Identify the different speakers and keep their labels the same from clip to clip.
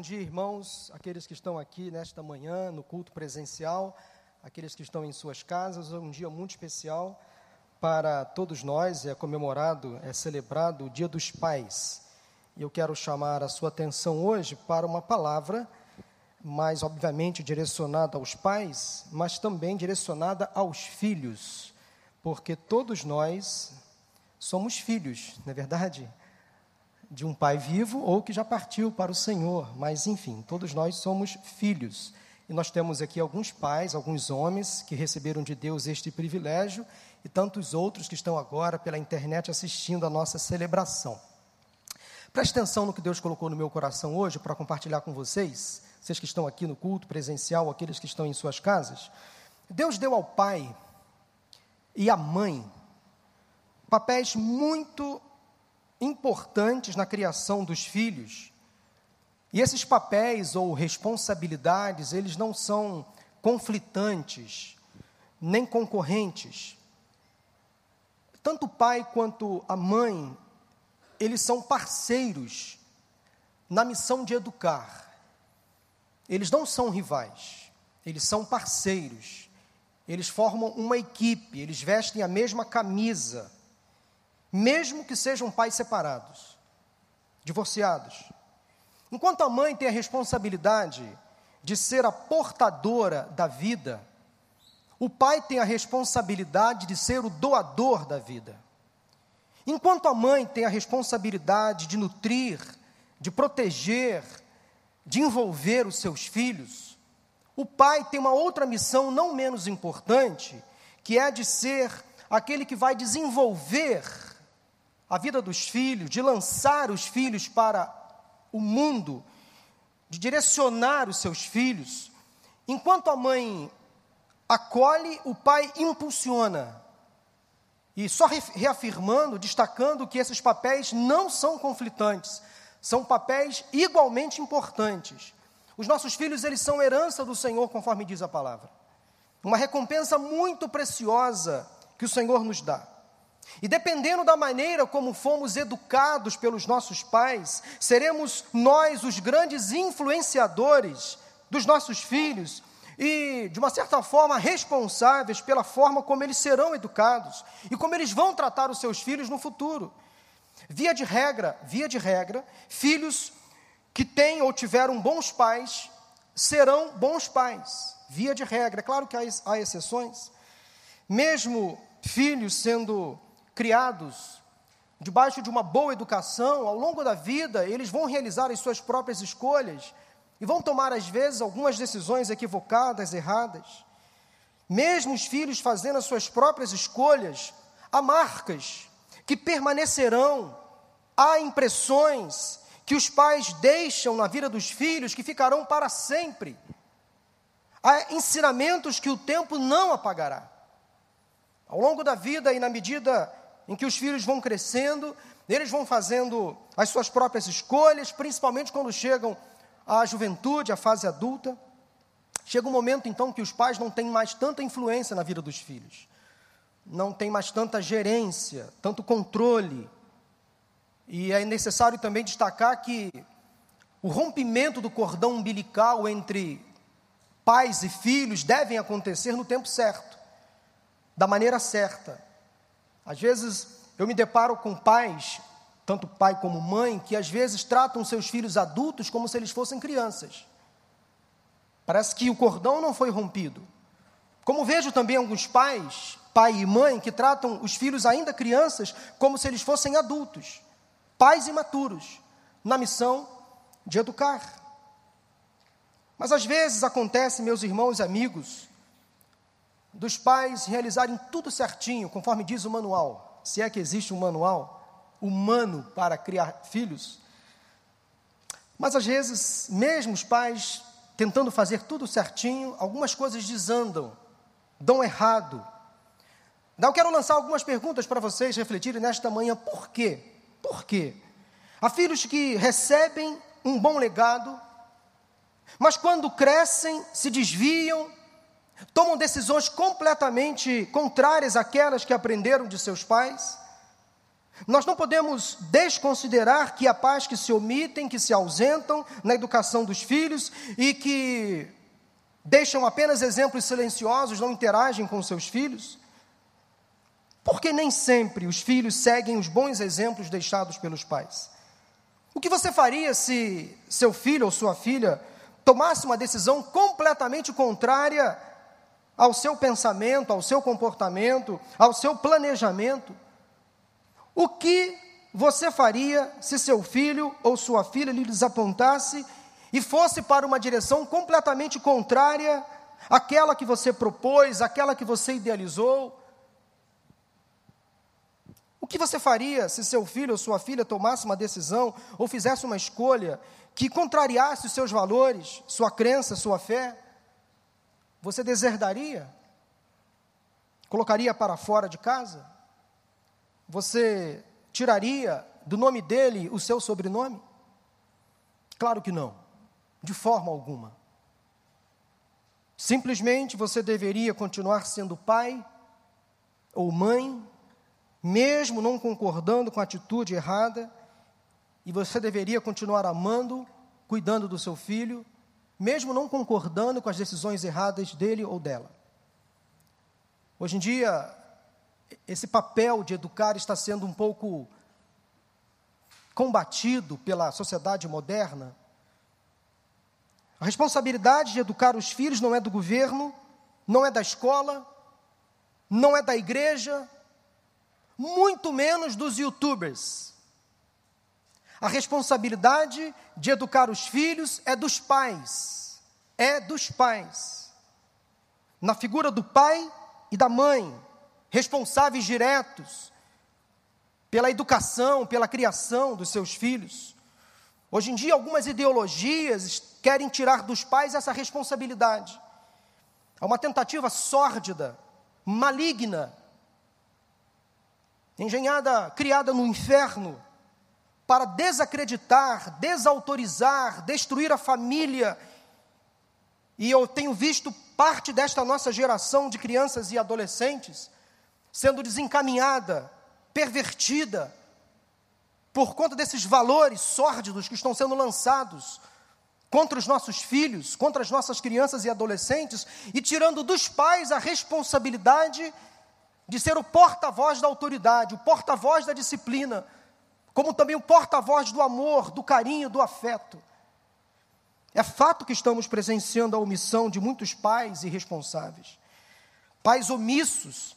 Speaker 1: bom dia, irmãos, aqueles que estão aqui nesta manhã no culto presencial, aqueles que estão em suas casas. É um dia muito especial para todos nós. É comemorado, é celebrado o Dia dos Pais. E eu quero chamar a sua atenção hoje para uma palavra, mais obviamente direcionada aos pais, mas também direcionada aos filhos, porque todos nós somos filhos, não é verdade? De um pai vivo ou que já partiu para o Senhor, mas enfim, todos nós somos filhos. E nós temos aqui alguns pais, alguns homens que receberam de Deus este privilégio e tantos outros que estão agora pela internet assistindo a nossa celebração. Preste atenção no que Deus colocou no meu coração hoje para compartilhar com vocês, vocês que estão aqui no culto presencial, aqueles que estão em suas casas. Deus deu ao pai e à mãe papéis muito importantes na criação dos filhos. E esses papéis ou responsabilidades, eles não são conflitantes, nem concorrentes. Tanto o pai quanto a mãe, eles são parceiros na missão de educar. Eles não são rivais, eles são parceiros. Eles formam uma equipe, eles vestem a mesma camisa mesmo que sejam pais separados, divorciados. Enquanto a mãe tem a responsabilidade de ser a portadora da vida, o pai tem a responsabilidade de ser o doador da vida. Enquanto a mãe tem a responsabilidade de nutrir, de proteger, de envolver os seus filhos, o pai tem uma outra missão não menos importante, que é de ser aquele que vai desenvolver a vida dos filhos, de lançar os filhos para o mundo, de direcionar os seus filhos. Enquanto a mãe acolhe, o pai impulsiona. E só reafirmando, destacando que esses papéis não são conflitantes, são papéis igualmente importantes. Os nossos filhos, eles são herança do Senhor, conforme diz a palavra. Uma recompensa muito preciosa que o Senhor nos dá. E dependendo da maneira como fomos educados pelos nossos pais, seremos nós os grandes influenciadores dos nossos filhos e, de uma certa forma, responsáveis pela forma como eles serão educados e como eles vão tratar os seus filhos no futuro. Via de regra, via de regra, filhos que têm ou tiveram bons pais serão bons pais. Via de regra, é claro que há exceções. Mesmo filhos sendo criados debaixo de uma boa educação, ao longo da vida, eles vão realizar as suas próprias escolhas e vão tomar, às vezes, algumas decisões equivocadas, erradas. Mesmo os filhos fazendo as suas próprias escolhas, há marcas que permanecerão, há impressões que os pais deixam na vida dos filhos que ficarão para sempre. Há ensinamentos que o tempo não apagará. Ao longo da vida e na medida em que os filhos vão crescendo, eles vão fazendo as suas próprias escolhas, principalmente quando chegam à juventude, à fase adulta. Chega um momento então que os pais não têm mais tanta influência na vida dos filhos, não tem mais tanta gerência, tanto controle. E é necessário também destacar que o rompimento do cordão umbilical entre pais e filhos devem acontecer no tempo certo, da maneira certa. Às vezes eu me deparo com pais, tanto pai como mãe, que às vezes tratam seus filhos adultos como se eles fossem crianças. Parece que o cordão não foi rompido. Como vejo também alguns pais, pai e mãe, que tratam os filhos ainda crianças como se eles fossem adultos, pais imaturos, na missão de educar. Mas às vezes acontece, meus irmãos e amigos, dos pais realizarem tudo certinho, conforme diz o manual, se é que existe um manual humano para criar filhos. Mas às vezes, mesmo os pais tentando fazer tudo certinho, algumas coisas desandam, dão errado. Então, eu quero lançar algumas perguntas para vocês refletirem nesta manhã. Por quê? Por quê? Há filhos que recebem um bom legado, mas quando crescem, se desviam, tomam decisões completamente contrárias àquelas que aprenderam de seus pais. Nós não podemos desconsiderar que há pais que se omitem, que se ausentam na educação dos filhos e que deixam apenas exemplos silenciosos, não interagem com seus filhos. Porque nem sempre os filhos seguem os bons exemplos deixados pelos pais. O que você faria se seu filho ou sua filha tomasse uma decisão completamente contrária ao seu pensamento, ao seu comportamento, ao seu planejamento? O que você faria se seu filho ou sua filha lhe desapontasse e fosse para uma direção completamente contrária àquela que você propôs, àquela que você idealizou? O que você faria se seu filho ou sua filha tomasse uma decisão ou fizesse uma escolha que contrariasse os seus valores, sua crença, sua fé? Você deserdaria? Colocaria para fora de casa? Você tiraria do nome dele o seu sobrenome? Claro que não, de forma alguma. Simplesmente você deveria continuar sendo pai ou mãe, mesmo não concordando com a atitude errada, e você deveria continuar amando, cuidando do seu filho, mesmo não concordando com as decisões erradas dele ou dela. Hoje em dia, esse papel de educar está sendo um pouco combatido pela sociedade moderna. A responsabilidade de educar os filhos não é do governo, não é da escola, não é da igreja, muito menos dos youtubers. A responsabilidade de educar os filhos é dos pais. É dos pais. Na figura do pai e da mãe responsáveis diretos pela educação, pela criação dos seus filhos. Hoje em dia, algumas ideologias querem tirar dos pais essa responsabilidade. É uma tentativa sórdida, maligna, engenhada, criada no inferno, para desacreditar, desautorizar, destruir a família. E eu tenho visto parte desta nossa geração de crianças e adolescentes sendo desencaminhada, pervertida, por conta desses valores sórdidos que estão sendo lançados contra os nossos filhos, contra as nossas crianças e adolescentes, e tirando dos pais a responsabilidade de ser o porta-voz da autoridade, o porta-voz da disciplina, como também o porta-voz do amor, do carinho, do afeto. É fato que estamos presenciando a omissão de muitos pais irresponsáveis, pais omissos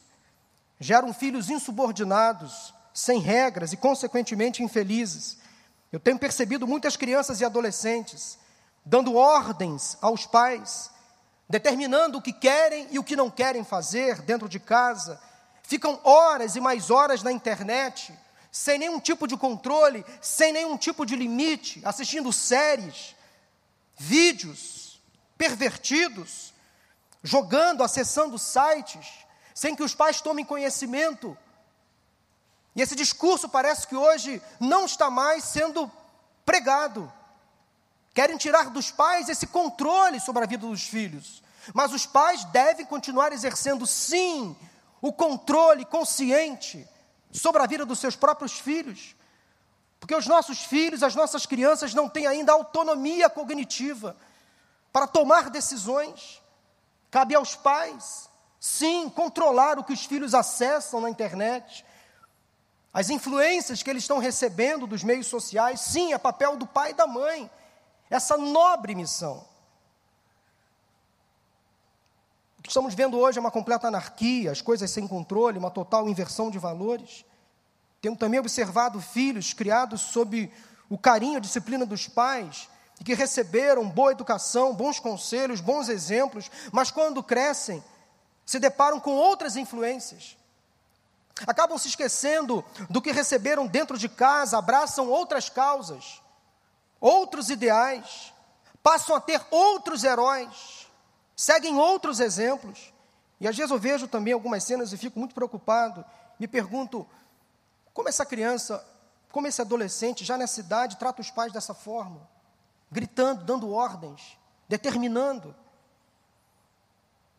Speaker 1: geram filhos insubordinados, sem regras e, consequentemente, infelizes. Eu tenho percebido muitas crianças e adolescentes dando ordens aos pais, determinando o que querem e o que não querem fazer dentro de casa, ficam horas e mais horas na internet, sem nenhum tipo de controle, sem nenhum tipo de limite, assistindo séries, vídeos pervertidos, jogando, acessando sites sem que os pais tomem conhecimento. E esse discurso parece que hoje não está mais sendo pregado. Querem tirar dos pais esse controle sobre a vida dos filhos. Mas os pais devem continuar exercendo, sim, o controle consciente sobre a vida dos seus próprios filhos. Porque os nossos filhos, as nossas crianças não têm ainda autonomia cognitiva para tomar decisões. Cabe aos pais Sim, controlar o que os filhos acessam na internet, as influências que eles estão recebendo dos meios sociais. Sim, é papel do pai e da mãe. Essa nobre missão. O que estamos vendo hoje é uma completa anarquia, as coisas sem controle, uma total inversão de valores. Temos também observado filhos criados sob o carinho, a disciplina dos pais, e que receberam boa educação, bons conselhos, bons exemplos, mas quando crescem, se deparam com outras influências. Acabam se esquecendo do que receberam dentro de casa, abraçam outras causas, outros ideais, passam a ter outros heróis, seguem outros exemplos. E às vezes eu vejo também algumas cenas e fico muito preocupado. Me pergunto como essa criança, como esse adolescente, já nessa idade, trata os pais dessa forma, gritando, dando ordens, determinando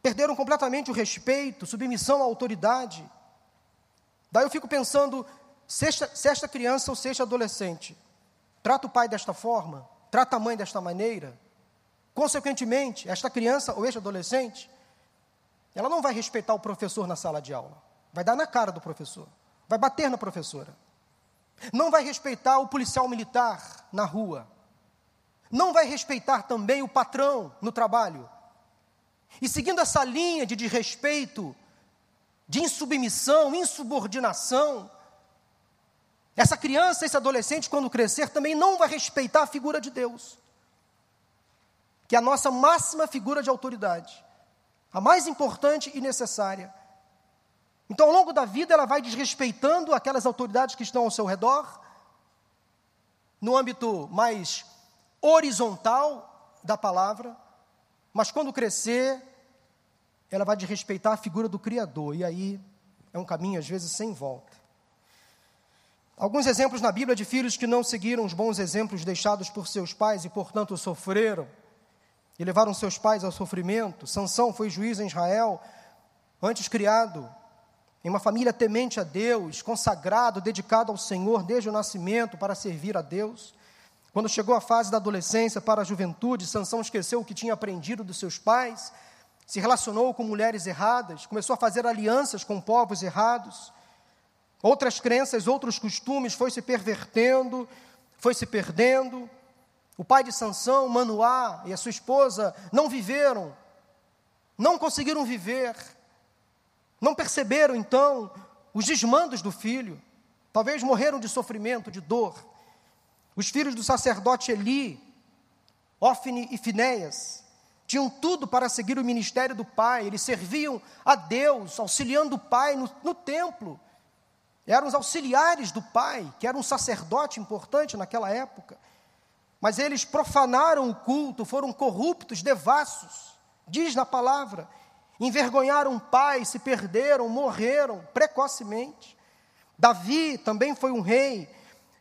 Speaker 1: perderam completamente o respeito, submissão à autoridade. Daí eu fico pensando, se esta, se esta criança ou se este adolescente trata o pai desta forma, trata a mãe desta maneira, consequentemente, esta criança ou este adolescente, ela não vai respeitar o professor na sala de aula, vai dar na cara do professor, vai bater na professora, não vai respeitar o policial militar na rua, não vai respeitar também o patrão no trabalho. E seguindo essa linha de desrespeito, de insubmissão, insubordinação, essa criança, esse adolescente, quando crescer, também não vai respeitar a figura de Deus, que é a nossa máxima figura de autoridade, a mais importante e necessária. Então, ao longo da vida, ela vai desrespeitando aquelas autoridades que estão ao seu redor, no âmbito mais horizontal da palavra, mas quando crescer, ela vai desrespeitar a figura do Criador, e aí é um caminho, às vezes, sem volta. Alguns exemplos na Bíblia de filhos que não seguiram os bons exemplos deixados por seus pais e, portanto, sofreram e levaram seus pais ao sofrimento. Sansão foi juiz em Israel, antes criado em uma família temente a Deus, consagrado, dedicado ao Senhor desde o nascimento para servir a Deus. Quando chegou a fase da adolescência para a juventude, Sansão esqueceu o que tinha aprendido dos seus pais, se relacionou com mulheres erradas, começou a fazer alianças com povos errados Outras crenças, outros costumes foi se pervertendo, foi se perdendo. O pai de Sansão, Manoá, e a sua esposa não viveram, não conseguiram viver, não perceberam então os desmandos do filho, talvez morreram de sofrimento, de dor. Os filhos do sacerdote Eli, Ofne e Finéias, tinham tudo para seguir o ministério do pai, eles serviam a Deus, auxiliando o pai no, no templo, eram os auxiliares do pai, que era um sacerdote importante naquela época. Mas eles profanaram o culto, foram corruptos, devassos, diz na palavra. Envergonharam o pai, se perderam, morreram precocemente. Davi também foi um rei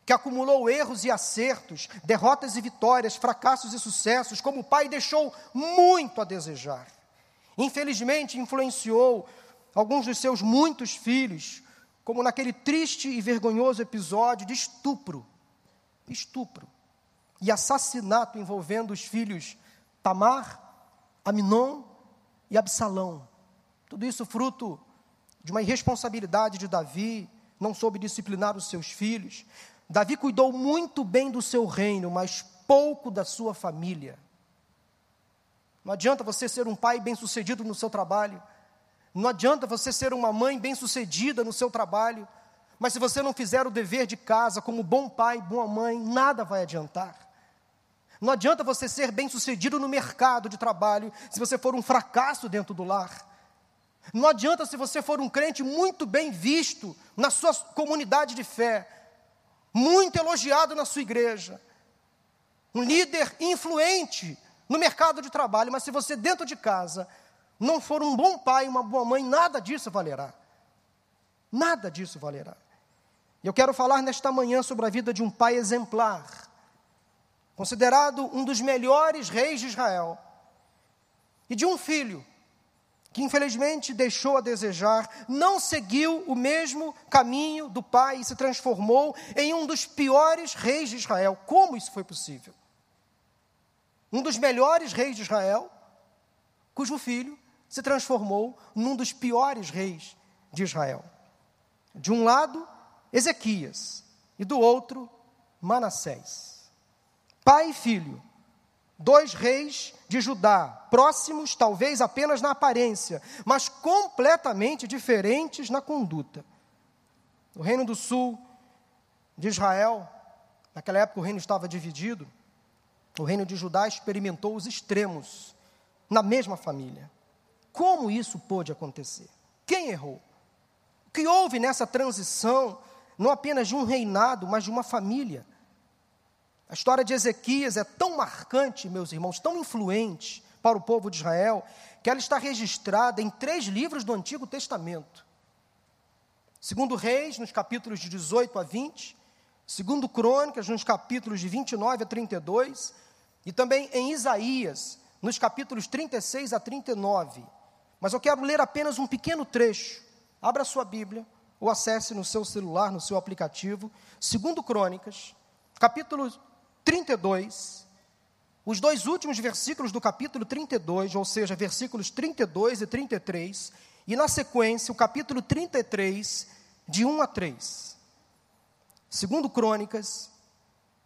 Speaker 1: que acumulou erros e acertos, derrotas e vitórias, fracassos e sucessos, como o pai deixou muito a desejar. Infelizmente, influenciou alguns dos seus muitos filhos, como naquele triste e vergonhoso episódio de estupro, estupro e assassinato envolvendo os filhos Tamar, Aminon e Absalão. Tudo isso fruto de uma irresponsabilidade de Davi, não soube disciplinar os seus filhos. Davi cuidou muito bem do seu reino, mas pouco da sua família. Não adianta você ser um pai bem-sucedido no seu trabalho, não adianta você ser uma mãe bem-sucedida no seu trabalho, mas se você não fizer o dever de casa como bom pai, boa mãe, nada vai adiantar. Não adianta você ser bem-sucedido no mercado de trabalho se você for um fracasso dentro do lar. Não adianta se você for um crente muito bem visto na sua comunidade de fé, muito elogiado na sua igreja, um líder influente no mercado de trabalho, mas se você dentro de casa não for um bom pai, uma boa mãe, nada disso valerá. Nada disso valerá. Eu quero falar nesta manhã sobre a vida de um pai exemplar, considerado um dos melhores reis de Israel, e de um filho que infelizmente deixou a desejar, não seguiu o mesmo caminho do pai e se transformou em um dos piores reis de Israel. Como isso foi possível? Um dos melhores reis de Israel, cujo filho se transformou num dos piores reis de Israel. De um lado, Ezequias, e do outro, Manassés. Pai e filho, dois reis de Judá, próximos talvez apenas na aparência, mas completamente diferentes na conduta. O reino do sul de Israel, naquela época o reino estava dividido, o reino de Judá experimentou os extremos na mesma família. Como isso pôde acontecer? Quem errou? O que houve nessa transição, não apenas de um reinado, mas de uma família? A história de Ezequias é tão marcante, meus irmãos, tão influente para o povo de Israel, que ela está registrada em três livros do Antigo Testamento. Segundo Reis, nos capítulos de 18 a 20, segundo Crônicas, nos capítulos de 29 a 32, e também em Isaías, nos capítulos 36 a 39. Mas eu quero ler apenas um pequeno trecho. Abra sua Bíblia, ou acesse no seu celular, no seu aplicativo, segundo Crônicas, capítulo 32, os dois últimos versículos do capítulo 32, ou seja, versículos 32 e 33, e na sequência o capítulo 33, de 1 a 3. Segundo Crônicas,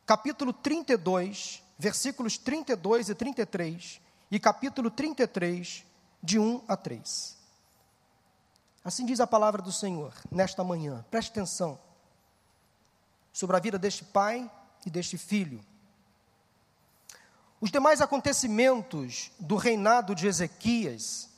Speaker 1: capítulo 32, versículos 32 e 33, e capítulo 33, de 1 a 3. Assim diz a palavra do Senhor nesta manhã, preste atenção, sobre a vida deste pai e deste filho. Os demais acontecimentos do reinado de Ezequias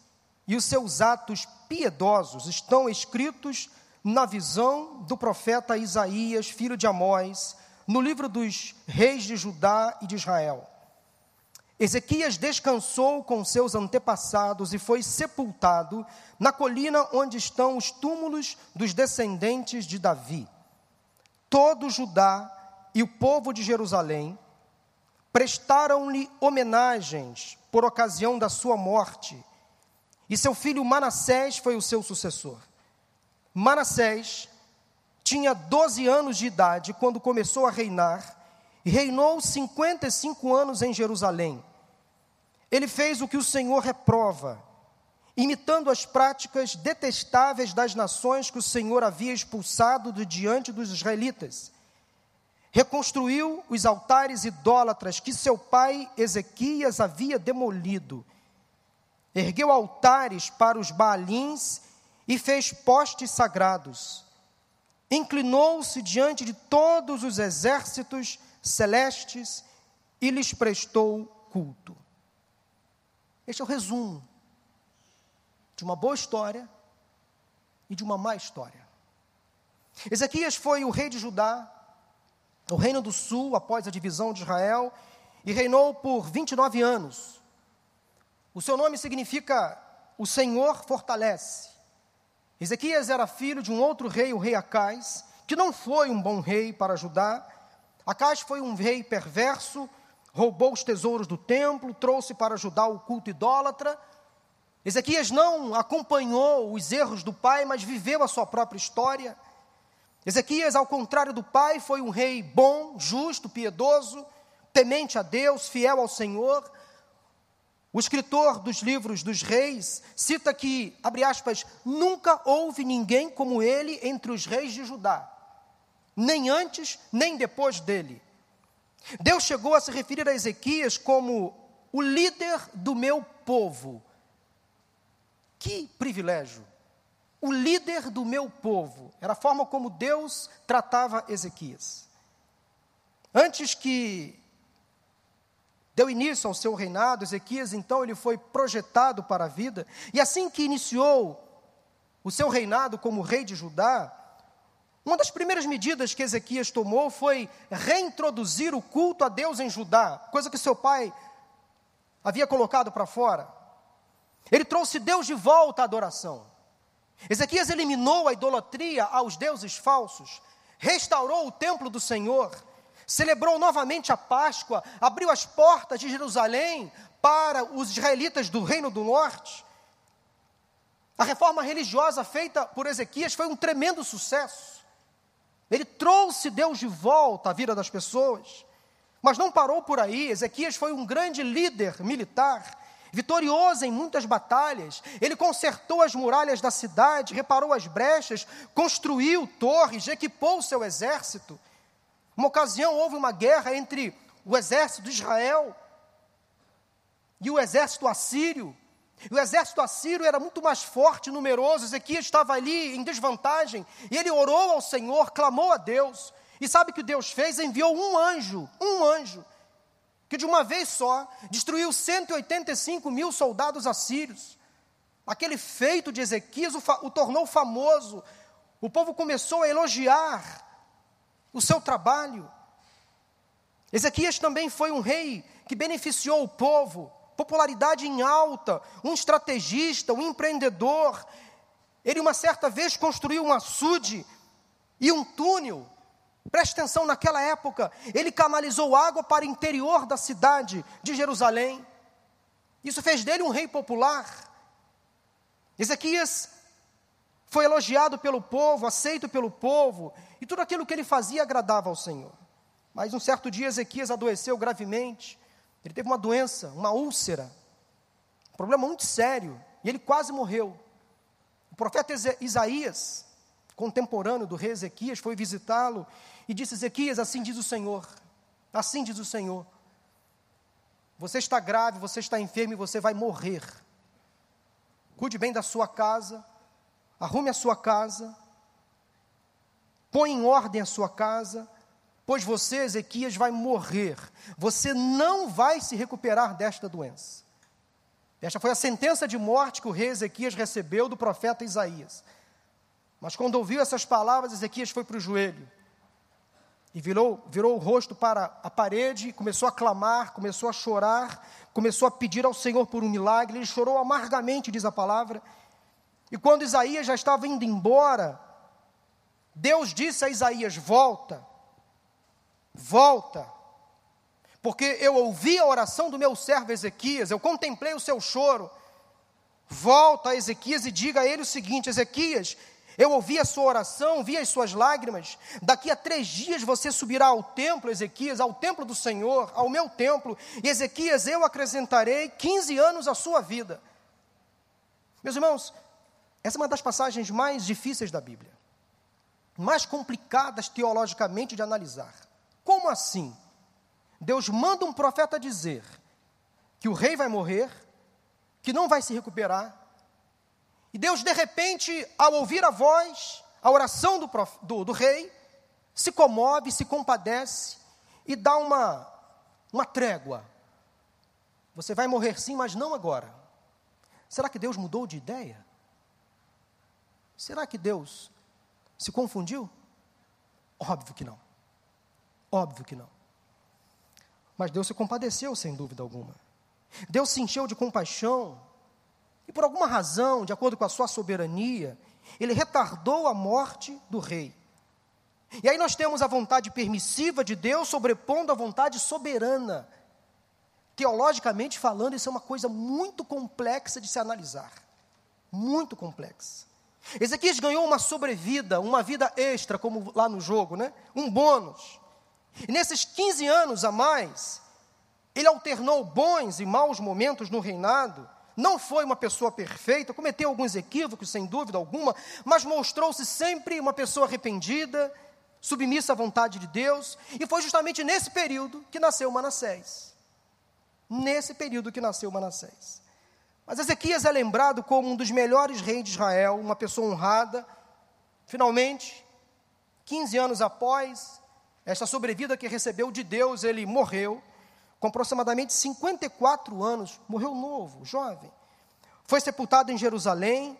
Speaker 1: e os seus atos piedosos estão escritos na visão do profeta Isaías, filho de Amós, no livro dos reis de Judá e de Israel. Ezequias descansou com seus antepassados e foi sepultado na colina onde estão os túmulos dos descendentes de Davi. Todo Judá e o povo de Jerusalém prestaram-lhe homenagens por ocasião da sua morte, e seu filho Manassés foi o seu sucessor. Manassés tinha 12 anos de idade quando começou a reinar, e reinou 55 anos em Jerusalém. Ele fez o que o Senhor reprova, imitando as práticas detestáveis das nações que o Senhor havia expulsado de diante dos israelitas. Reconstruiu os altares idólatras que seu pai Ezequias havia demolido. Ergueu altares para os Baalins e fez postes sagrados inclinou-se diante de todos os exércitos celestes e lhes prestou culto. Este é o resumo de uma boa história e de uma má história. Ezequias foi o rei de Judá, o reino do sul, após a divisão de Israel, e reinou por 29 anos. O seu nome significa o Senhor fortalece. Ezequias era filho de um outro rei, o rei Acais, que não foi um bom rei para Judá. Acais foi um rei perverso, roubou os tesouros do templo, trouxe para Judá o culto idólatra. Ezequias não acompanhou os erros do pai, mas viveu a sua própria história. Ezequias, ao contrário do pai, foi um rei bom, justo, piedoso, temente a Deus, fiel ao Senhor. O escritor dos livros dos reis cita que, abre aspas, nunca houve ninguém como ele entre os reis de Judá, nem antes, nem depois dele. Deus chegou a se referir a Ezequias como o líder do meu povo. Que privilégio! O líder do meu povo. Era a forma como Deus tratava Ezequias. Antes que deu início ao seu reinado, Ezequias então ele foi projetado para a vida, e assim que iniciou o seu reinado como rei de Judá, uma das primeiras medidas que Ezequias tomou foi reintroduzir o culto a Deus em Judá, coisa que seu pai havia colocado para fora. Ele trouxe Deus de volta à adoração. Ezequias eliminou a idolatria aos deuses falsos, restaurou o templo do Senhor, celebrou novamente a Páscoa, abriu as portas de Jerusalém para os israelitas do Reino do Norte. A reforma religiosa feita por Ezequias foi um tremendo sucesso. Ele trouxe Deus de volta à vida das pessoas. Mas não parou por aí. Ezequias foi um grande líder militar, vitorioso em muitas batalhas. Ele consertou as muralhas da cidade, reparou as brechas, construiu torres, equipou o seu exército. Uma ocasião houve uma guerra entre o exército de Israel e o exército assírio. E o exército assírio era muito mais forte numeroso. Ezequias estava ali em desvantagem. E ele orou ao Senhor, clamou a Deus. E sabe o que Deus fez? Enviou um anjo, um anjo, que de uma vez só destruiu 185 mil soldados assírios. Aquele feito de Ezequias o, o tornou famoso. O povo começou a elogiar o seu trabalho. Ezequias também foi um rei que beneficiou o povo, popularidade em alta, um estrategista, um empreendedor. Ele, uma certa vez, construiu um açude e um túnel. Preste atenção, naquela época, ele canalizou água para o interior da cidade de Jerusalém. Isso fez dele um rei popular. Ezequias foi elogiado pelo povo, aceito pelo povo, e tudo aquilo que ele fazia agradava ao Senhor. Mas um certo dia Ezequias adoeceu gravemente, ele teve uma doença, uma úlcera, um problema muito sério, e ele quase morreu. O profeta Isaías, contemporâneo do rei Ezequias, foi visitá-lo e disse: Ezequias, assim diz o Senhor, assim diz o Senhor. Você está grave, você está enfermo e você vai morrer. Cuide bem da sua casa, arrume a sua casa, põe em ordem a sua casa, pois você, Ezequias, vai morrer. Você não vai se recuperar desta doença. Esta foi a sentença de morte que o rei Ezequias recebeu do profeta Isaías. Mas quando ouviu essas palavras, Ezequias foi para o joelho e virou, virou o rosto para a parede, começou a clamar, começou a chorar, começou a pedir ao Senhor por um milagre. Ele chorou amargamente, diz a palavra. E quando Isaías já estava indo embora, Deus disse a Isaías: Volta, volta, porque eu ouvi a oração do meu servo Ezequias, eu contemplei o seu choro. Volta a Ezequias e diga a ele o seguinte: Ezequias, eu ouvi a sua oração, vi as suas lágrimas. Daqui a três dias você subirá ao templo, Ezequias, ao templo do Senhor, ao meu templo. E Ezequias, eu acrescentarei 15 anos à sua vida. Meus irmãos, essa é uma das passagens mais difíceis da Bíblia, mais complicadas teologicamente de analisar. Como assim? Deus manda um profeta dizer que o rei vai morrer, que não vai se recuperar, e Deus, de repente, ao ouvir a voz, a oração do, prof, do, do rei, se comove, se compadece e dá uma, uma trégua. Você vai morrer sim, mas não agora. Será que Deus mudou de ideia? Será que Deus se confundiu? Óbvio que não. Óbvio que não. Mas Deus se compadeceu, sem dúvida alguma. Deus se encheu de compaixão e por alguma razão, de acordo com a sua soberania, ele retardou a morte do rei. E aí nós temos a vontade permissiva de Deus sobrepondo a vontade soberana. Teologicamente falando, isso é uma coisa muito complexa de se analisar. Muito complexa. Ezequias ganhou uma sobrevida, uma vida extra, como lá no jogo, né? um bônus. E nesses 15 anos a mais, ele alternou bons e maus momentos no reinado, não foi uma pessoa perfeita, cometeu alguns equívocos, sem dúvida alguma, mas mostrou-se sempre uma pessoa arrependida, submissa à vontade de Deus, e foi justamente nesse período que nasceu Manassés. Nesse período que nasceu Manassés. Mas Ezequias é lembrado como um dos melhores reis de Israel, uma pessoa honrada. Finalmente, 15 anos após esta sobrevida que recebeu de Deus, ele morreu com aproximadamente 54 anos, morreu novo, jovem. Foi sepultado em Jerusalém,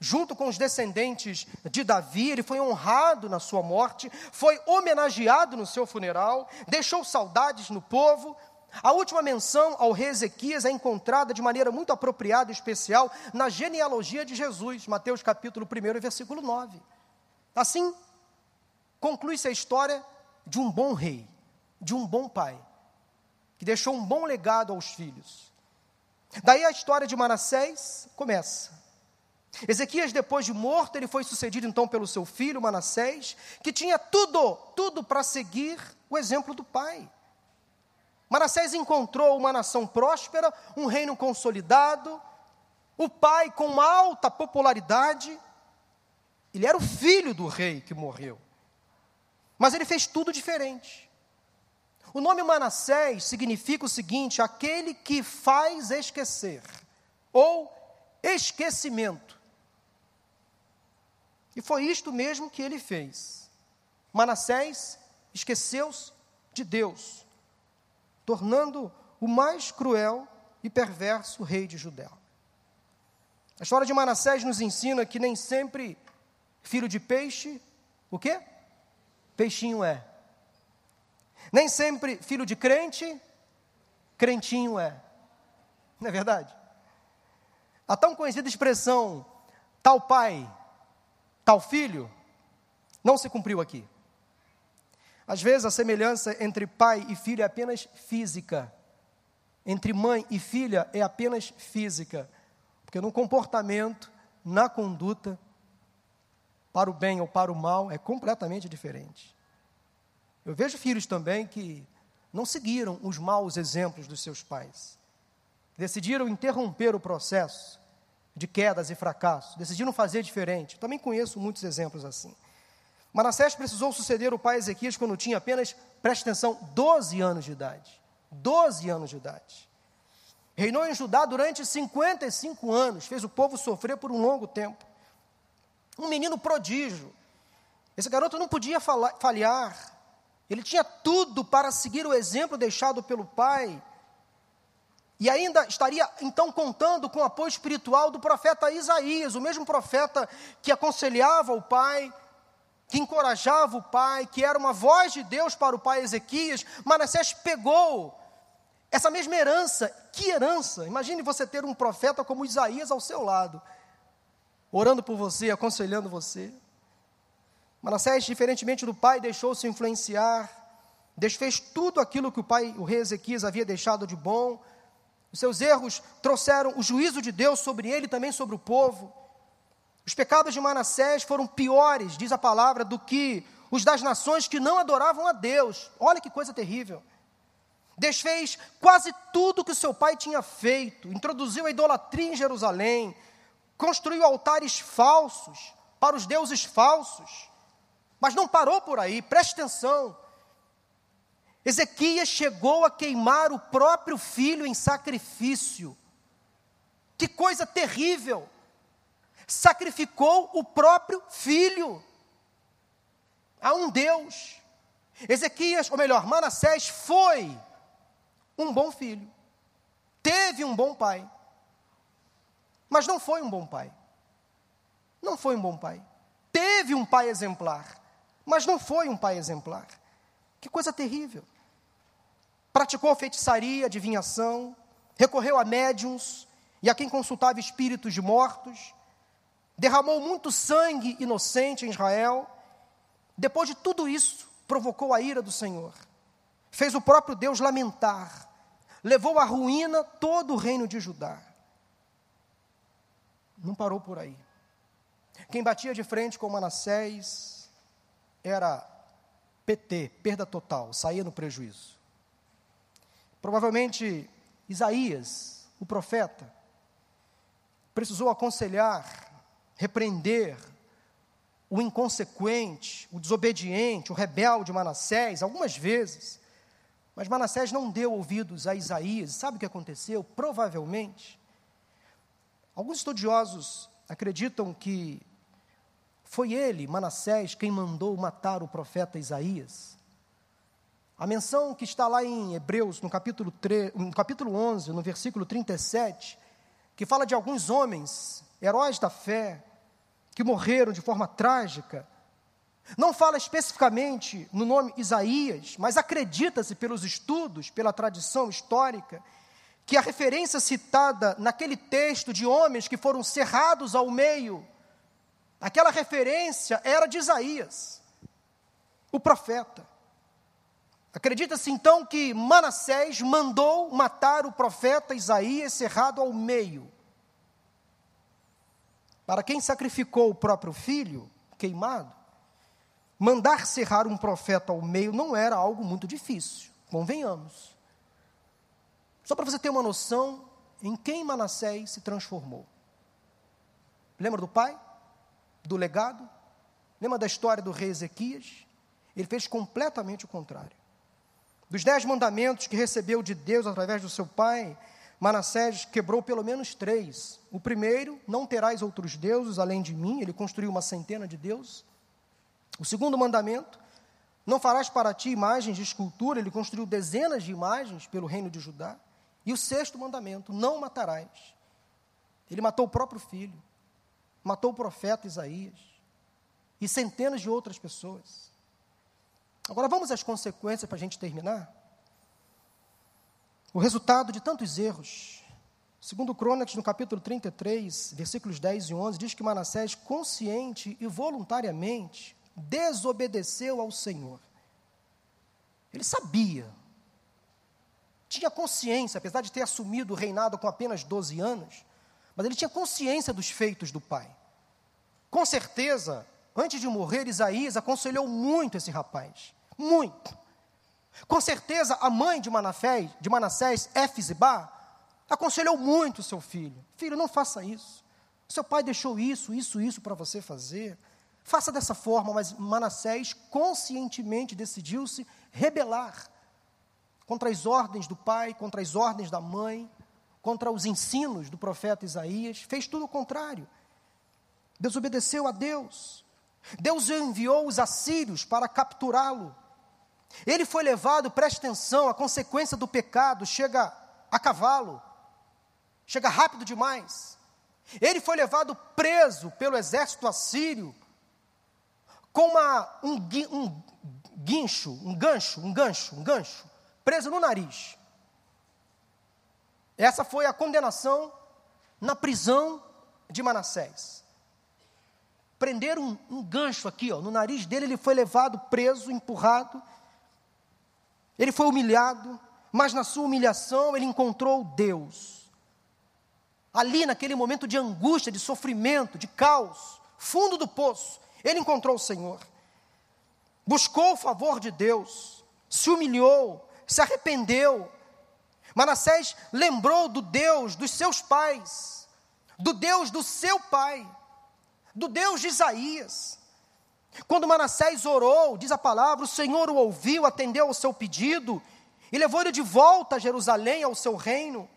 Speaker 1: junto com os descendentes de Davi, ele foi honrado na sua morte, foi homenageado no seu funeral, deixou saudades no povo. A última menção ao rei Ezequias é encontrada de maneira muito apropriada e especial na genealogia de Jesus, Mateus capítulo 1, versículo 9. Assim, conclui-se a história de um bom rei, de um bom pai, que deixou um bom legado aos filhos. Daí a história de Manassés começa. Ezequias, depois de morto, ele foi sucedido então pelo seu filho Manassés, que tinha tudo, tudo para seguir o exemplo do pai. Manassés encontrou uma nação próspera, um reino consolidado, o pai com uma alta popularidade. Ele era o filho do rei que morreu. Mas ele fez tudo diferente. O nome Manassés significa o seguinte: aquele que faz esquecer, ou esquecimento. E foi isto mesmo que ele fez. Manassés esqueceu-se de Deus, tornando o mais cruel e perverso rei de Judéia. A história de Manassés nos ensina que nem sempre filho de peixe, o quê? Peixinho é. Nem sempre filho de crente, crentinho é. Não é verdade? A tão conhecida expressão tal pai, tal filho, não se cumpriu aqui. Às vezes a semelhança entre pai e filho é apenas física. Entre mãe e filha é apenas física. Porque no comportamento, na conduta, para o bem ou para o mal, é completamente diferente. Eu vejo filhos também que não seguiram os maus exemplos dos seus pais. Decidiram interromper o processo de quedas e fracassos, decidiram fazer diferente. Também conheço muitos exemplos assim. Manassés precisou suceder o pai Ezequias quando tinha apenas, preste atenção, 12 anos de idade. 12 anos de idade. Reinou em Judá durante 55 anos, fez o povo sofrer por um longo tempo. Um menino prodígio. Esse garoto não podia falhar. Ele tinha tudo para seguir o exemplo deixado pelo pai. E ainda estaria então contando com o apoio espiritual do profeta Isaías, o mesmo profeta que aconselhava o pai, que encorajava o pai, que era uma voz de Deus para o pai Ezequias, Manassés pegou essa mesma herança. Que herança! Imagine você ter um profeta como Isaías ao seu lado, orando por você, aconselhando você. Manassés, diferentemente do pai, deixou-se influenciar, desfez tudo aquilo que o pai, o rei Ezequias, havia deixado de bom. Os seus erros trouxeram o juízo de Deus sobre ele e também sobre o povo. Os pecados de Manassés foram piores, diz a palavra, do que os das nações que não adoravam a Deus. Olha que coisa terrível. Desfez quase tudo que seu pai tinha feito, introduziu a idolatria em Jerusalém, construiu altares falsos para os deuses falsos. Mas não parou por aí, preste atenção. Ezequias chegou a queimar o próprio filho em sacrifício. Que coisa terrível! sacrificou o próprio filho a um Deus. Ezequias, ou melhor, Manassés foi um bom filho, teve um bom pai, mas não foi um bom pai. Não foi um bom pai. Teve um pai exemplar, mas não foi um pai exemplar. Que coisa terrível. Praticou feitiçaria, adivinhação, recorreu a médiums e a quem consultava espíritos de mortos, derramou muito sangue inocente em Israel. Depois de tudo isso, provocou a ira do Senhor. Fez o próprio Deus lamentar. Levou à ruína todo o reino de Judá. Não parou por aí. Quem batia de frente com Manassés era PT, perda total, saía no prejuízo. Provavelmente Isaías, o profeta, precisou aconselhar repreender o inconsequente, o desobediente, o rebelde Manassés, algumas vezes. Mas Manassés não deu ouvidos a Isaías. Sabe o que aconteceu? Provavelmente, alguns estudiosos acreditam que foi ele, Manassés, quem mandou matar o profeta Isaías. A menção que está lá em Hebreus, no capítulo, 3, no capítulo 11, no versículo 37, que fala de alguns homens, heróis da fé, que morreram de forma trágica. Não fala especificamente no nome Isaías, mas acredita-se pelos estudos, pela tradição histórica, que a referência citada naquele texto de homens que foram cerrados ao meio, aquela referência era de Isaías, o profeta. Acredita-se então que Manassés mandou matar o profeta Isaías cerrado ao meio. Para quem sacrificou o próprio filho, queimado, mandar cerrar um profeta ao meio não era algo muito difícil, convenhamos. Só para você ter uma noção em quem Manassés se transformou. Lembra do pai? Do legado? Lembra da história do rei Ezequias? Ele fez completamente o contrário. Dos dez mandamentos que recebeu de Deus através do seu pai, Manassés quebrou pelo menos três. O primeiro, não terás outros deuses além de mim, ele construiu uma centena de deuses. O segundo mandamento, não farás para ti imagens de escultura, ele construiu dezenas de imagens pelo reino de Judá. E o sexto mandamento, não matarás. Ele matou o próprio filho, matou o profeta Isaías e centenas de outras pessoas. Agora vamos às consequências para a gente terminar. O resultado de tantos erros. Segundo Crônicas, no capítulo 33, versículos 10 e 11, diz que Manassés, consciente e voluntariamente, desobedeceu ao Senhor. Ele sabia, tinha consciência, apesar de ter assumido o reinado com apenas 12 anos, mas ele tinha consciência dos feitos do pai. Com certeza, antes de morrer, Isaías aconselhou muito esse rapaz. Muito. Com certeza, a mãe de Manassés, de Manassés Efzibá, aconselhou muito o seu filho. Filho, não faça isso. Seu pai deixou isso, isso, isso para você fazer. Faça dessa forma, mas Manassés conscientemente decidiu se rebelar contra as ordens do pai, contra as ordens da mãe, contra os ensinos do profeta Isaías, fez tudo o contrário. Desobedeceu a Deus. Deus enviou os assírios para capturá-lo. Ele foi levado, preste atenção, a consequência do pecado chega a cavalo, chega rápido demais. Ele foi levado preso pelo exército assírio, com uma, um, um guincho, um gancho, um gancho, um gancho, preso no nariz. Essa foi a condenação na prisão de Manassés. Prenderam um, um gancho aqui, ó, no nariz dele, ele foi levado, preso, empurrado. Ele foi humilhado, mas na sua humilhação ele encontrou Deus. Ali, naquele momento de angústia, de sofrimento, de caos, fundo do poço, ele encontrou o Senhor. Buscou o favor de Deus, se humilhou, se arrependeu. Manassés lembrou do Deus dos seus pais, do Deus do seu pai, do Deus de Isaías. Quando Manassés orou, diz a palavra, o Senhor o ouviu, atendeu ao seu pedido e levou ele de volta a Jerusalém, ao seu reino.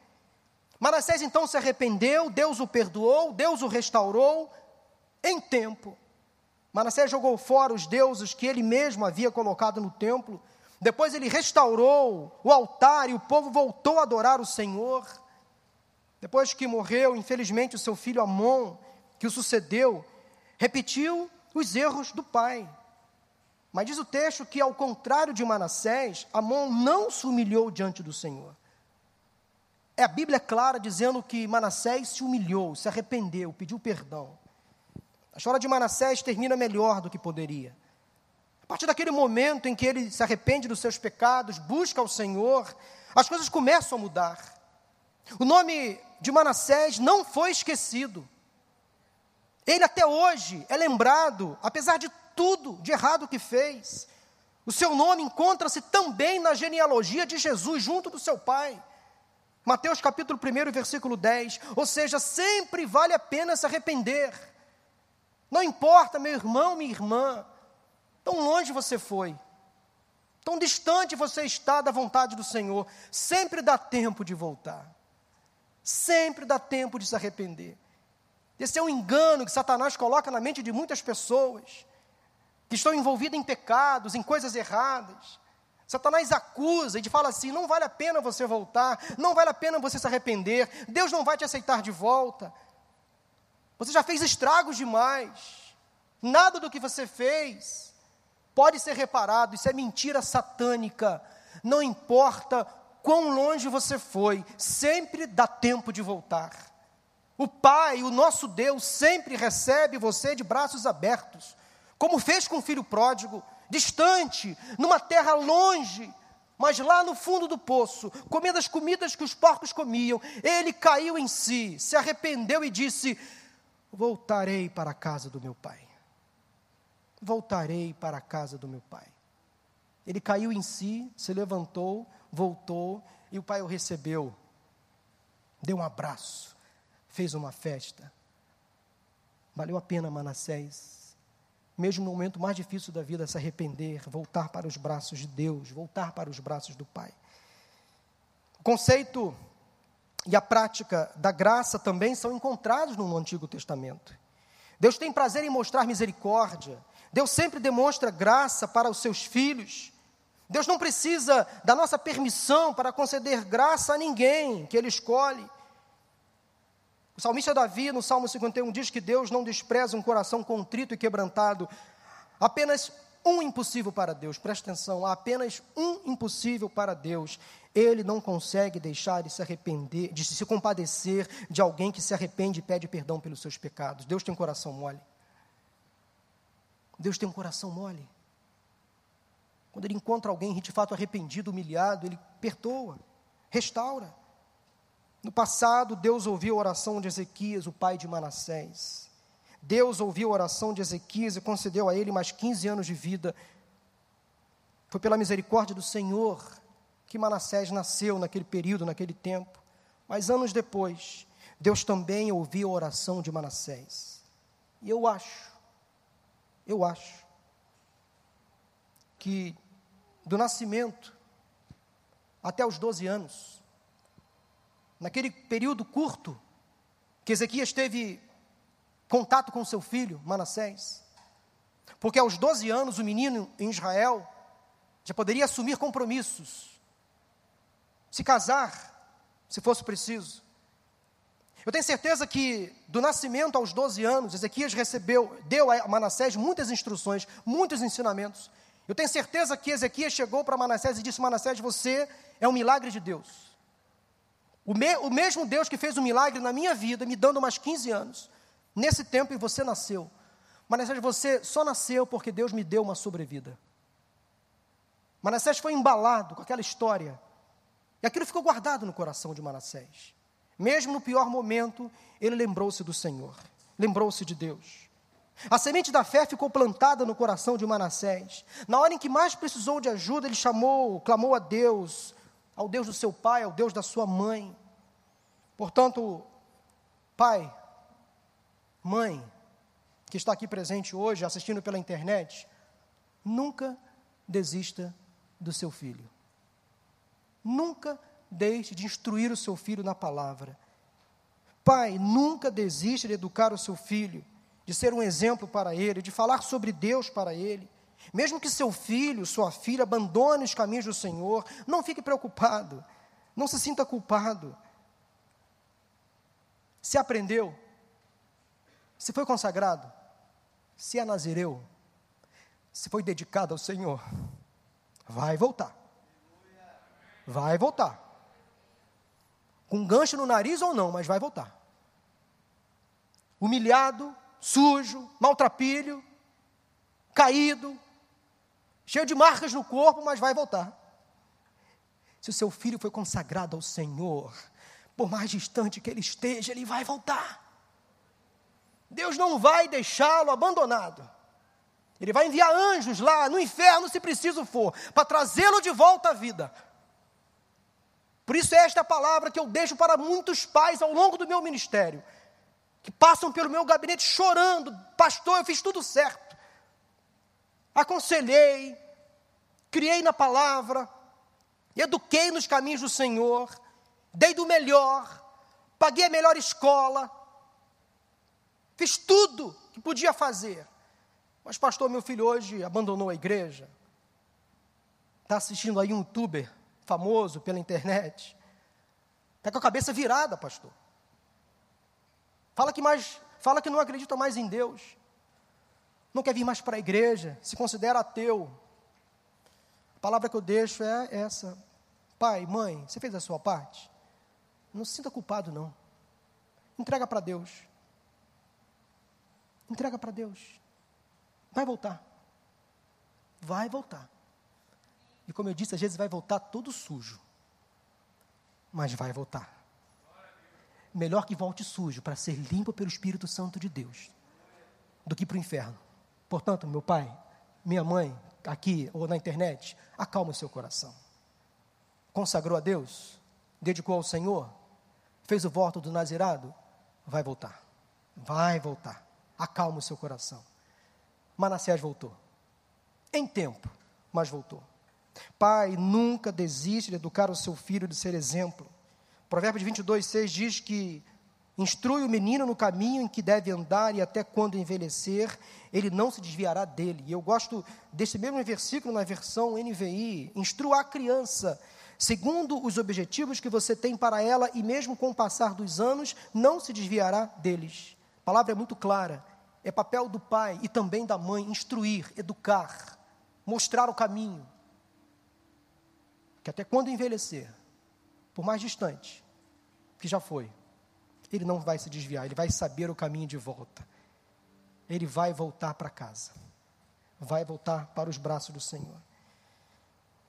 Speaker 1: Manassés então se arrependeu, Deus o perdoou, Deus o restaurou em tempo. Manassés jogou fora os deuses que ele mesmo havia colocado no templo. Depois ele restaurou o altar e o povo voltou a adorar o Senhor. Depois que morreu, infelizmente, o seu filho Amon, que o sucedeu, repetiu os erros do pai. Mas diz o texto que, ao contrário de Manassés, Amon não se humilhou diante do Senhor. É a Bíblia clara dizendo que Manassés se humilhou, se arrependeu, pediu perdão. A história de Manassés termina melhor do que poderia. Partir daquele momento em que ele se arrepende dos seus pecados, busca o Senhor, as coisas começam a mudar. O nome de Manassés não foi esquecido. Ele até hoje é lembrado, apesar de tudo de errado que fez. O seu nome encontra-se também na genealogia de Jesus, junto do seu pai. Mateus capítulo 1, versículo 10. Ou seja, sempre vale a pena se arrepender. Não importa, meu irmão, minha irmã, tão longe você foi, tão distante você está da vontade do Senhor, sempre dá tempo de voltar. Sempre dá tempo de se arrepender. Esse é um engano que Satanás coloca na mente de muitas pessoas que estão envolvidas em pecados, em coisas erradas. Satanás acusa e fala assim: não vale a pena você voltar, não vale a pena você se arrepender, Deus não vai te aceitar de volta. Você já fez estragos demais, nada do que você fez pode ser reparado, isso é mentira satânica. Não importa quão longe você foi, sempre dá tempo de voltar. O Pai, o nosso Deus, sempre recebe você de braços abertos, como fez com o filho pródigo, distante, numa terra longe, mas lá no fundo do poço, comendo as comidas que os porcos comiam, ele caiu em si, se arrependeu e disse: Voltarei para a casa do meu pai. Voltarei para a casa do meu pai. Ele caiu em si, se levantou, voltou, e o pai o recebeu, deu um abraço fez uma festa. Valeu a pena Manassés, mesmo no momento mais difícil da vida, se arrepender, voltar para os braços de Deus, voltar para os braços do Pai. O conceito e a prática da graça também são encontrados no Antigo Testamento. Deus tem prazer em mostrar misericórdia. Deus sempre demonstra graça para os seus filhos. Deus não precisa da nossa permissão para conceder graça a ninguém que Ele escolhe. O salmista Davi, no Salmo 51, diz que Deus não despreza um coração contrito e quebrantado. Apenas um impossível para Deus, presta atenção, há apenas um impossível para Deus. Ele não consegue deixar de se arrepender, de se compadecer de alguém que se arrepende e pede perdão pelos seus pecados. Deus tem um coração mole. Deus tem um coração mole. Quando ele encontra alguém de fato arrependido, humilhado, ele perdoa, restaura. No passado, Deus ouviu a oração de Ezequias, o pai de Manassés. Deus ouviu a oração de Ezequias e concedeu a ele mais 15 anos de vida. Foi pela misericórdia do Senhor que Manassés nasceu naquele período, naquele tempo. Mas anos depois, Deus também ouviu a oração de Manassés. E eu acho, eu acho, que do nascimento até os 12 anos, naquele período curto que Ezequias teve contato com seu filho, Manassés. Porque aos 12 anos o menino em Israel já poderia assumir compromissos, se casar, se fosse preciso. Eu tenho certeza que do nascimento aos 12 anos, Ezequias recebeu, deu a Manassés muitas instruções, muitos ensinamentos. Eu tenho certeza que Ezequias chegou para Manassés e disse: Manassés, você é um milagre de Deus. O, me, o mesmo Deus que fez um milagre na minha vida, me dando mais 15 anos, nesse tempo em você nasceu. Manassés, você só nasceu porque Deus me deu uma sobrevida. Manassés foi embalado com aquela história. E aquilo ficou guardado no coração de Manassés. Mesmo no pior momento, ele lembrou-se do Senhor, lembrou-se de Deus. A semente da fé ficou plantada no coração de Manassés. Na hora em que mais precisou de ajuda, ele chamou, clamou a Deus, ao Deus do seu pai, ao Deus da sua mãe. Portanto, pai, mãe, que está aqui presente hoje, assistindo pela internet, nunca desista do seu filho. Nunca deixe de instruir o seu filho na palavra. Pai, nunca desista de educar o seu filho, de ser um exemplo para ele, de falar sobre Deus para ele. Mesmo que seu filho, sua filha abandone os caminhos do Senhor, não fique preocupado, não se sinta culpado. Se aprendeu, se foi consagrado, se é nazireu, se foi dedicado ao Senhor, vai voltar. Vai voltar. Com gancho no nariz ou não, mas vai voltar. Humilhado, sujo, maltrapilho, caído, cheio de marcas no corpo, mas vai voltar. Se o seu filho foi consagrado ao Senhor, por mais distante que ele esteja, ele vai voltar. Deus não vai deixá-lo abandonado. Ele vai enviar anjos lá no inferno, se preciso for, para trazê-lo de volta à vida. Por isso, é esta palavra que eu deixo para muitos pais ao longo do meu ministério, que passam pelo meu gabinete chorando: Pastor, eu fiz tudo certo aconselhei, criei na palavra, eduquei nos caminhos do Senhor, dei do melhor, paguei a melhor escola, fiz tudo que podia fazer. Mas, pastor, meu filho hoje abandonou a igreja, está assistindo aí um youtuber famoso pela internet, está com a cabeça virada, pastor. Fala que mais, fala que não acredita mais em Deus não quer vir mais para a igreja, se considera ateu. A palavra que eu deixo é essa: Pai, mãe, você fez a sua parte? Não se sinta culpado, não. Entrega para Deus. Entrega para Deus. Vai voltar. Vai voltar. E como eu disse, às vezes vai voltar todo sujo. Mas vai voltar. Melhor que volte sujo para ser limpo pelo Espírito Santo de Deus do que para o inferno. Portanto, meu pai, minha mãe, aqui ou na internet, acalma o seu coração. Consagrou a Deus, dedicou ao Senhor, fez o voto do Nazirado, vai voltar. Vai voltar. Acalma o seu coração. Manassés voltou. Em tempo, mas voltou. Pai, nunca desiste de educar o seu filho, de ser exemplo. Provérbios 22, 6 diz que Instrui o menino no caminho em que deve andar, e até quando envelhecer, ele não se desviará dele. E eu gosto desse mesmo versículo na versão NVI. Instrua a criança, segundo os objetivos que você tem para ela, e mesmo com o passar dos anos, não se desviará deles. A palavra é muito clara. É papel do pai e também da mãe instruir, educar, mostrar o caminho. Que até quando envelhecer, por mais distante que já foi, ele não vai se desviar, ele vai saber o caminho de volta. Ele vai voltar para casa. Vai voltar para os braços do Senhor.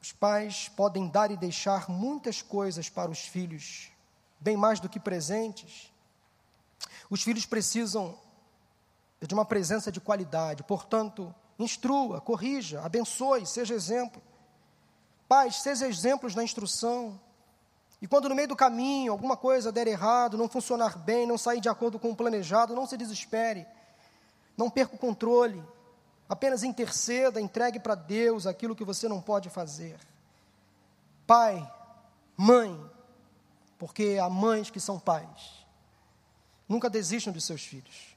Speaker 1: Os pais podem dar e deixar muitas coisas para os filhos, bem mais do que presentes. Os filhos precisam de uma presença de qualidade. Portanto, instrua, corrija, abençoe, seja exemplo. Pais, seja exemplos na instrução. E quando no meio do caminho alguma coisa der errado, não funcionar bem, não sair de acordo com o planejado, não se desespere. Não perca o controle. Apenas interceda, entregue para Deus aquilo que você não pode fazer. Pai, mãe, porque há mães que são pais. Nunca desistam de seus filhos.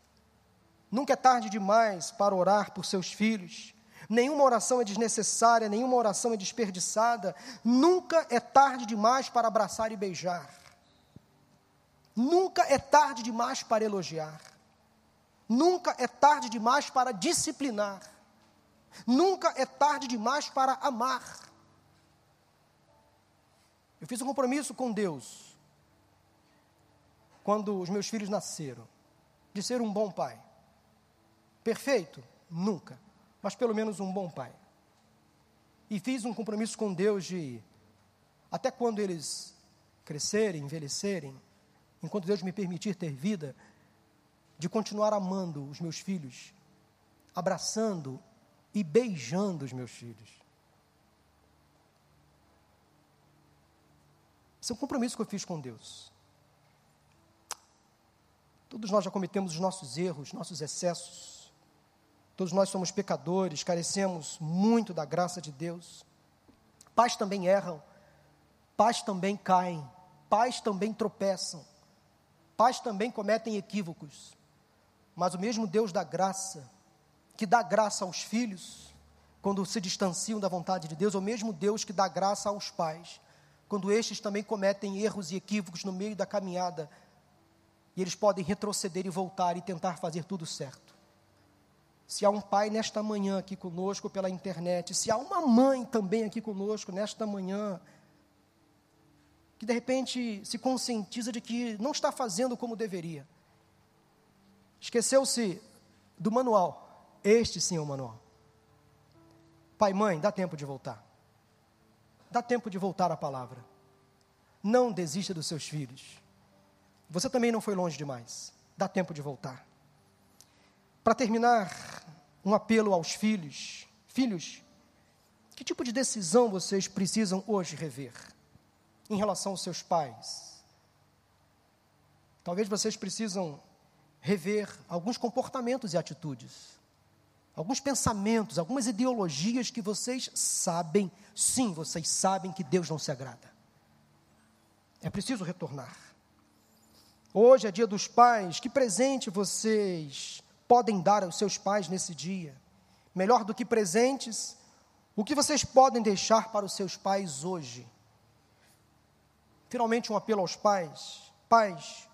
Speaker 1: Nunca é tarde demais para orar por seus filhos. Nenhuma oração é desnecessária, nenhuma oração é desperdiçada. Nunca é tarde demais para abraçar e beijar. Nunca é tarde demais para elogiar. Nunca é tarde demais para disciplinar. Nunca é tarde demais para amar. Eu fiz um compromisso com Deus quando os meus filhos nasceram, de ser um bom pai. Perfeito? Nunca mas pelo menos um bom pai. E fiz um compromisso com Deus de, até quando eles crescerem, envelhecerem, enquanto Deus me permitir ter vida, de continuar amando os meus filhos, abraçando e beijando os meus filhos. Esse é um compromisso que eu fiz com Deus. Todos nós já cometemos os nossos erros, nossos excessos. Todos nós somos pecadores, carecemos muito da graça de Deus. Pais também erram, pais também caem, pais também tropeçam, pais também cometem equívocos. Mas o mesmo Deus da graça, que dá graça aos filhos, quando se distanciam da vontade de Deus, é o mesmo Deus que dá graça aos pais, quando estes também cometem erros e equívocos no meio da caminhada, e eles podem retroceder e voltar e tentar fazer tudo certo se há um pai nesta manhã aqui conosco pela internet, se há uma mãe também aqui conosco nesta manhã, que de repente se conscientiza de que não está fazendo como deveria, esqueceu-se do manual, este sim é o manual. Pai, mãe, dá tempo de voltar, dá tempo de voltar à palavra, não desista dos seus filhos, você também não foi longe demais, dá tempo de voltar. Para terminar, um apelo aos filhos. Filhos, que tipo de decisão vocês precisam hoje rever em relação aos seus pais? Talvez vocês precisam rever alguns comportamentos e atitudes, alguns pensamentos, algumas ideologias que vocês sabem, sim, vocês sabem que Deus não se agrada. É preciso retornar. Hoje é dia dos pais, que presente vocês podem dar aos seus pais nesse dia? Melhor do que presentes, o que vocês podem deixar para os seus pais hoje? Finalmente, um apelo aos pais: pais,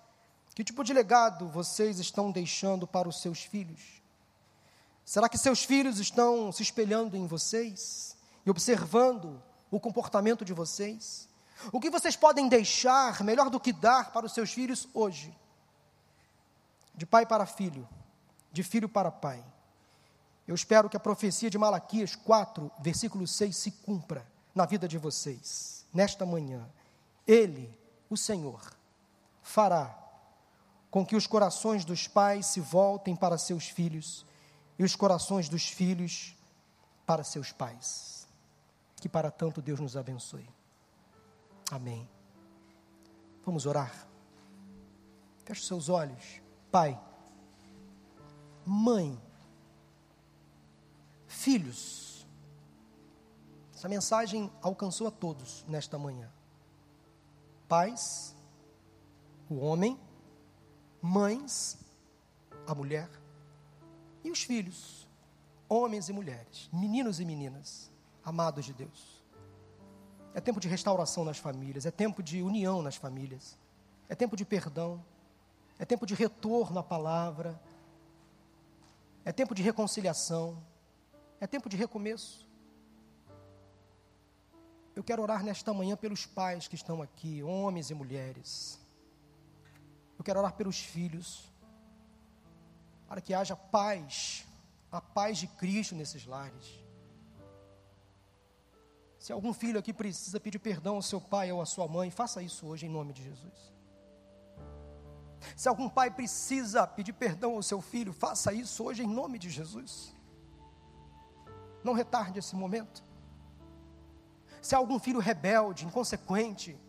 Speaker 1: que tipo de legado vocês estão deixando para os seus filhos? Será que seus filhos estão se espelhando em vocês e observando o comportamento de vocês? O que vocês podem deixar melhor do que dar para os seus filhos hoje? De pai para filho de filho para pai. Eu espero que a profecia de Malaquias 4, versículo 6 se cumpra na vida de vocês, nesta manhã. Ele, o Senhor, fará com que os corações dos pais se voltem para seus filhos e os corações dos filhos para seus pais. Que para tanto Deus nos abençoe. Amém. Vamos orar. Feche seus olhos. Pai mãe, filhos. Essa mensagem alcançou a todos nesta manhã. Pais, o homem, mães, a mulher e os filhos, homens e mulheres, meninos e meninas, amados de Deus. É tempo de restauração nas famílias, é tempo de união nas famílias, é tempo de perdão, é tempo de retorno à palavra, é tempo de reconciliação, é tempo de recomeço. Eu quero orar nesta manhã pelos pais que estão aqui, homens e mulheres. Eu quero orar pelos filhos, para que haja paz, a paz de Cristo nesses lares. Se algum filho aqui precisa pedir perdão ao seu pai ou à sua mãe, faça isso hoje em nome de Jesus. Se algum pai precisa pedir perdão ao seu filho, faça isso hoje em nome de Jesus. Não retarde esse momento. Se há algum filho rebelde, inconsequente,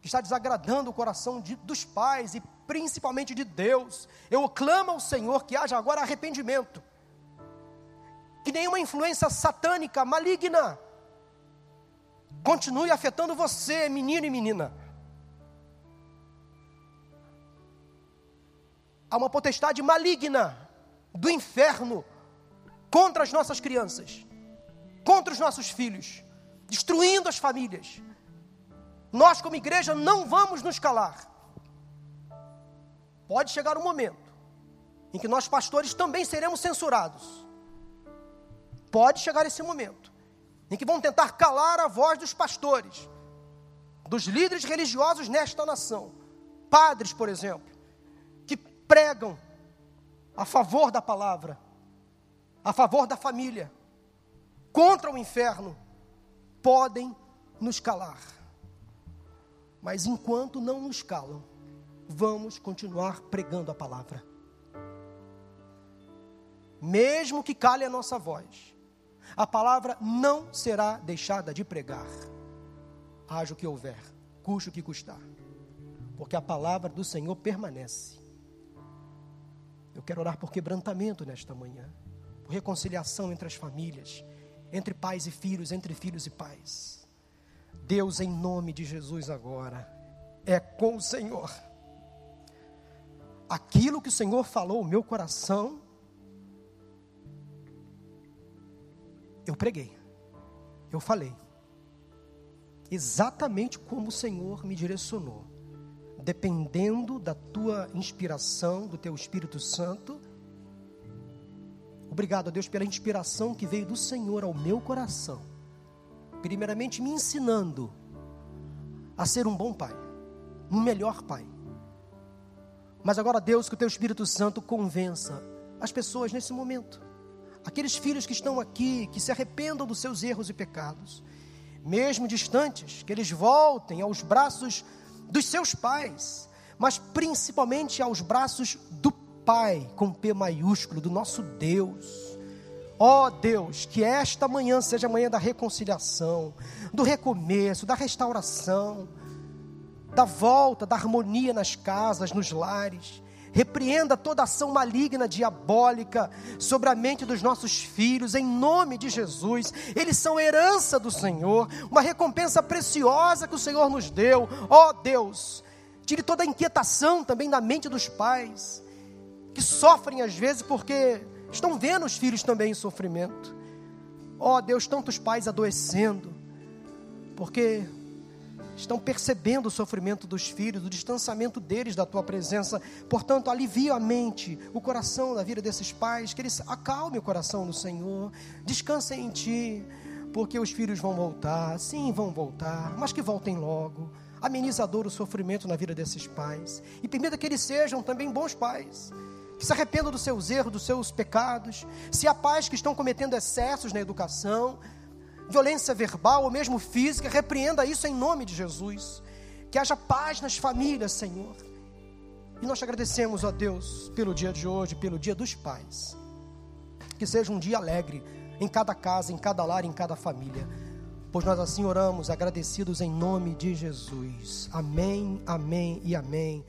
Speaker 1: que está desagradando o coração de, dos pais e principalmente de Deus, eu clamo ao Senhor que haja agora arrependimento. Que nenhuma influência satânica, maligna, continue afetando você, menino e menina. Há uma potestade maligna do inferno contra as nossas crianças, contra os nossos filhos, destruindo as famílias. Nós, como igreja, não vamos nos calar. Pode chegar um momento em que nós, pastores, também seremos censurados. Pode chegar esse momento em que vão tentar calar a voz dos pastores, dos líderes religiosos nesta nação, padres, por exemplo, pregam a favor da palavra, a favor da família, contra o inferno, podem nos calar. Mas enquanto não nos calam, vamos continuar pregando a palavra. Mesmo que cale a nossa voz, a palavra não será deixada de pregar, haja o que houver, custe o que custar, porque a palavra do Senhor permanece. Eu quero orar por quebrantamento nesta manhã, por reconciliação entre as famílias, entre pais e filhos, entre filhos e pais. Deus, em nome de Jesus, agora, é com o Senhor. Aquilo que o Senhor falou, o meu coração, eu preguei, eu falei, exatamente como o Senhor me direcionou, dependendo da tua inspiração, do teu Espírito Santo. Obrigado a Deus pela inspiração que veio do Senhor ao meu coração, primeiramente me ensinando a ser um bom pai, um melhor pai. Mas agora, Deus, que o teu Espírito Santo convença as pessoas nesse momento aqueles filhos que estão aqui, que se arrependam dos seus erros e pecados, mesmo distantes, que eles voltem aos braços dos seus pais, mas principalmente aos braços do Pai, com P maiúsculo, do nosso Deus. Ó oh Deus, que esta manhã seja a manhã da reconciliação, do recomeço, da restauração, da volta, da harmonia nas casas, nos lares Repreenda toda ação maligna, diabólica sobre a mente dos nossos filhos, em nome de Jesus. Eles são herança do Senhor, uma recompensa preciosa que o Senhor nos deu. Ó oh, Deus, tire toda a inquietação também da mente dos pais, que sofrem às vezes porque estão vendo os filhos também em sofrimento. Ó oh, Deus, tantos pais adoecendo, porque estão percebendo o sofrimento dos filhos, o distanciamento deles da tua presença. Portanto, alivia a mente, o coração da vida desses pais, que eles acalme o coração no Senhor, descansem em ti, porque os filhos vão voltar, sim, vão voltar, mas que voltem logo. Amenizador o sofrimento na vida desses pais e permita que eles sejam também bons pais que se arrependam dos seus erros, dos seus pecados. Se há pais que estão cometendo excessos na educação, violência verbal ou mesmo física, repreenda isso em nome de Jesus. Que haja paz nas famílias, Senhor. E nós te agradecemos, ó Deus, pelo dia de hoje, pelo dia dos pais. Que seja um dia alegre em cada casa, em cada lar, em cada família. Pois nós assim oramos, agradecidos em nome de Jesus. Amém, amém e amém.